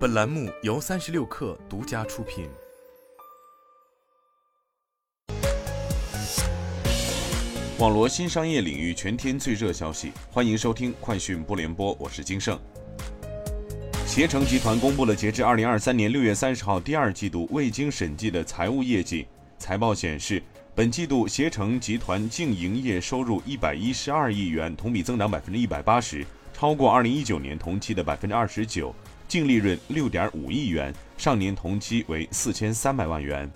本栏目由三十六氪独家出品。网罗新商业领域全天最热消息，欢迎收听快讯不联播，我是金盛。携程集团公布了截至二零二三年六月三十号第二季度未经审计的财务业绩。财报显示，本季度携程集团净营业收入一百一十二亿元，同比增长百分之一百八十，超过二零一九年同期的百分之二十九。净利润六点五亿元，上年同期为四千三百万元。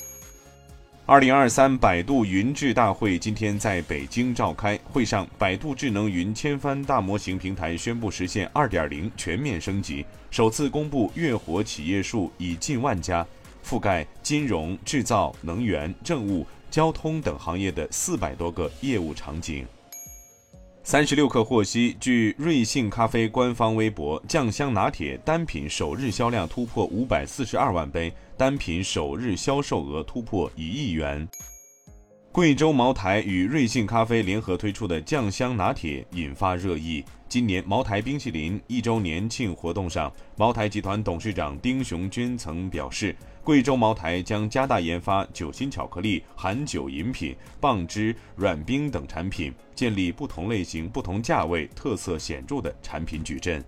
二零二三百度云智大会今天在北京召开，会上，百度智能云千帆大模型平台宣布实现二点零全面升级，首次公布月活企业数已近万家，覆盖金融、制造、能源、政务、交通等行业的四百多个业务场景。三十六氪获悉，据瑞幸咖啡官方微博，酱香拿铁单品首日销量突破五百四十二万杯，单品首日销售额突破一亿元。贵州茅台与瑞幸咖啡联合推出的酱香拿铁引发热议。今年茅台冰淇淋一周年庆活动上，茅台集团董事长丁雄军曾表示，贵州茅台将加大研发酒心巧克力、含酒饮品、棒汁、软冰等产品，建立不同类型、不同价位、特色显著的产品矩阵。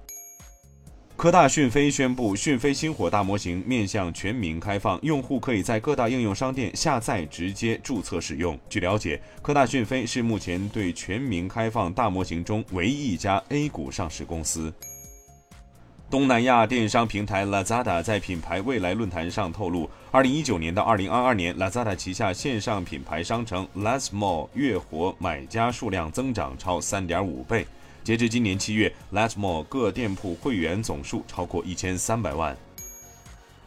科大讯飞宣布，讯飞星火大模型面向全民开放，用户可以在各大应用商店下载，直接注册使用。据了解，科大讯飞是目前对全民开放大模型中唯一一家 A 股上市公司。东南亚电商平台 Lazada 在品牌未来论坛上透露，二零一九年到二零二二年，Lazada 旗下线上品牌商城 LazMall 月活买家数量增长超三点五倍。截至今年七月，LetMore 各店铺会员总数超过一千三百万。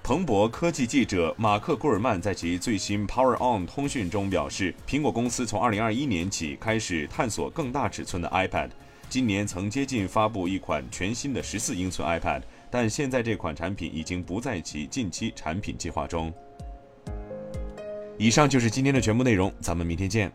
彭博科技记者马克·古尔曼在其最新 Power On 通讯中表示，苹果公司从二零二一年起开始探索更大尺寸的 iPad，今年曾接近发布一款全新的十四英寸 iPad，但现在这款产品已经不在其近期产品计划中。以上就是今天的全部内容，咱们明天见。